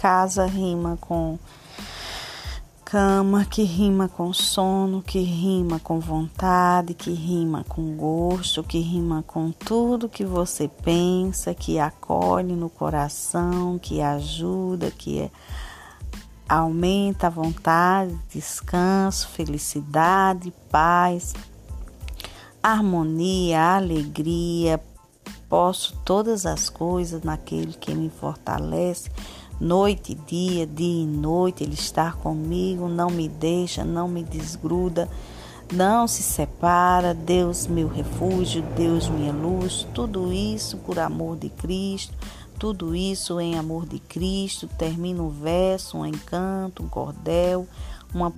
casa rima com cama, que rima com sono, que rima com vontade, que rima com gosto, que rima com tudo que você pensa, que acolhe no coração, que ajuda, que é, aumenta a vontade, descanso, felicidade, paz, harmonia, alegria. Posso todas as coisas naquele que me fortalece noite e dia, dia e noite, Ele está comigo, não me deixa, não me desgruda, não se separa. Deus, meu refúgio, Deus, minha luz, tudo isso por amor de Cristo, tudo isso em amor de Cristo. Termina um verso, um encanto, um cordel, uma